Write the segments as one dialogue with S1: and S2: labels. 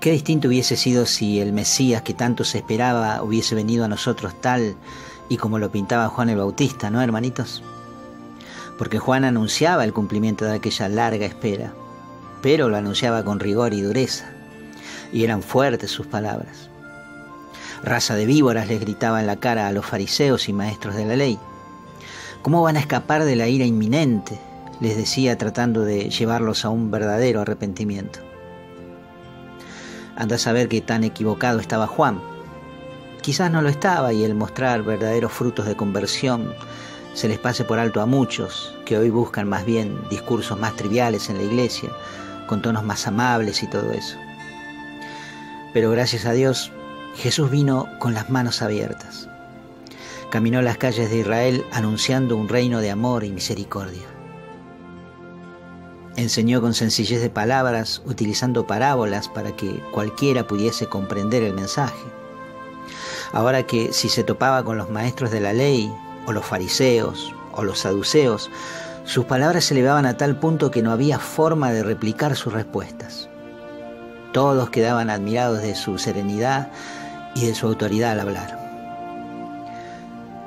S1: Qué distinto hubiese sido si el Mesías que tanto se esperaba hubiese venido a nosotros tal y como lo pintaba Juan el Bautista, ¿no, hermanitos? Porque Juan anunciaba el cumplimiento de aquella larga espera, pero lo anunciaba con rigor y dureza, y eran fuertes sus palabras. Raza de víboras les gritaba en la cara a los fariseos y maestros de la ley. ¿Cómo van a escapar de la ira inminente? les decía tratando de llevarlos a un verdadero arrepentimiento. Anda a saber que tan equivocado estaba Juan. Quizás no lo estaba y el mostrar verdaderos frutos de conversión se les pase por alto a muchos que hoy buscan más bien discursos más triviales en la iglesia, con tonos más amables y todo eso. Pero gracias a Dios, Jesús vino con las manos abiertas. Caminó las calles de Israel anunciando un reino de amor y misericordia. Enseñó con sencillez de palabras, utilizando parábolas para que cualquiera pudiese comprender el mensaje. Ahora que si se topaba con los maestros de la ley, o los fariseos, o los saduceos, sus palabras se elevaban a tal punto que no había forma de replicar sus respuestas. Todos quedaban admirados de su serenidad y de su autoridad al hablar.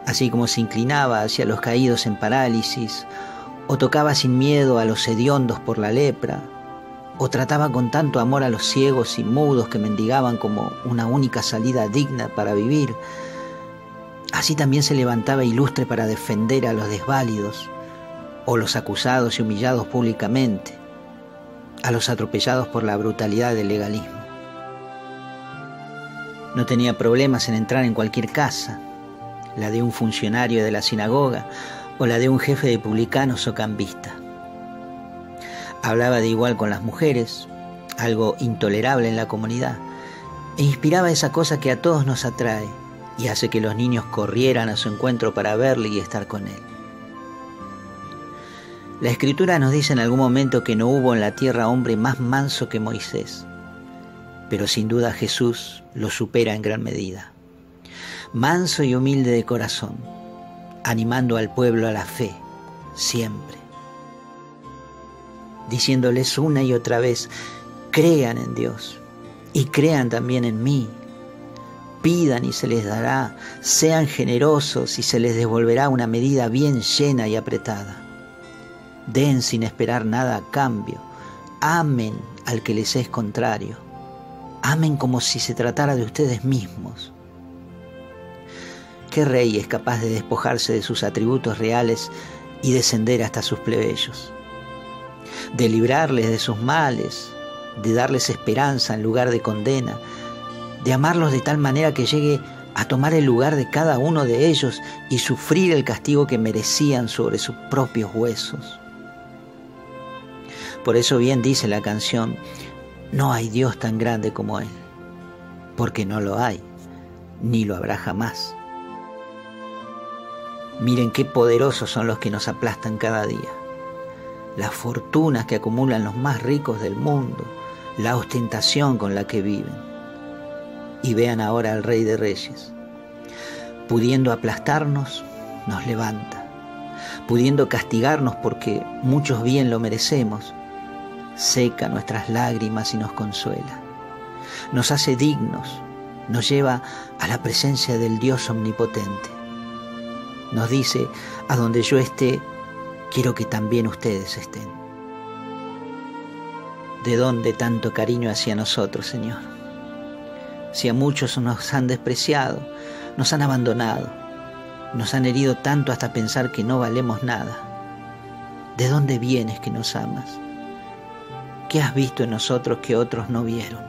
S1: Así como se inclinaba hacia los caídos en parálisis, o tocaba sin miedo a los hediondos por la lepra, o trataba con tanto amor a los ciegos y mudos que mendigaban como una única salida digna para vivir, así también se levantaba ilustre para defender a los desválidos, o los acusados y humillados públicamente, a los atropellados por la brutalidad del legalismo. No tenía problemas en entrar en cualquier casa, la de un funcionario de la sinagoga o la de un jefe de publicanos o cambista. Hablaba de igual con las mujeres, algo intolerable en la comunidad, e inspiraba esa cosa que a todos nos atrae y hace que los niños corrieran a su encuentro para verle y estar con él. La escritura nos dice en algún momento que no hubo en la tierra hombre más manso que Moisés, pero sin duda Jesús lo supera en gran medida. Manso y humilde de corazón, animando al pueblo a la fe, siempre. Diciéndoles una y otra vez, crean en Dios y crean también en mí. Pidan y se les dará, sean generosos y se les devolverá una medida bien llena y apretada. Den sin esperar nada a cambio, amen al que les es contrario, amen como si se tratara de ustedes mismos ¿Qué rey es capaz de despojarse de sus atributos reales y descender hasta sus plebeyos? De librarles de sus males, de darles esperanza en lugar de condena, de amarlos de tal manera que llegue a tomar el lugar de cada uno de ellos y sufrir el castigo que merecían sobre sus propios huesos. Por eso bien dice la canción, no hay Dios tan grande como Él, porque no lo hay, ni lo habrá jamás. Miren qué poderosos son los que nos aplastan cada día. Las fortunas que acumulan los más ricos del mundo, la ostentación con la que viven. Y vean ahora al Rey de Reyes. Pudiendo aplastarnos, nos levanta. Pudiendo castigarnos porque muchos bien lo merecemos, seca nuestras lágrimas y nos consuela. Nos hace dignos, nos lleva a la presencia del Dios omnipotente nos dice, a donde yo esté, quiero que también ustedes estén. ¿De dónde tanto cariño hacia nosotros, Señor? Si a muchos nos han despreciado, nos han abandonado, nos han herido tanto hasta pensar que no valemos nada. ¿De dónde vienes que nos amas? ¿Qué has visto en nosotros que otros no vieron?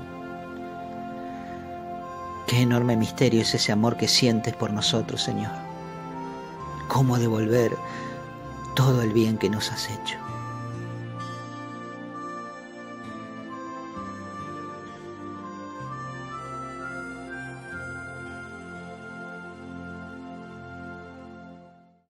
S1: Qué enorme misterio es ese amor que sientes por nosotros, Señor cómo devolver todo el bien que nos has hecho.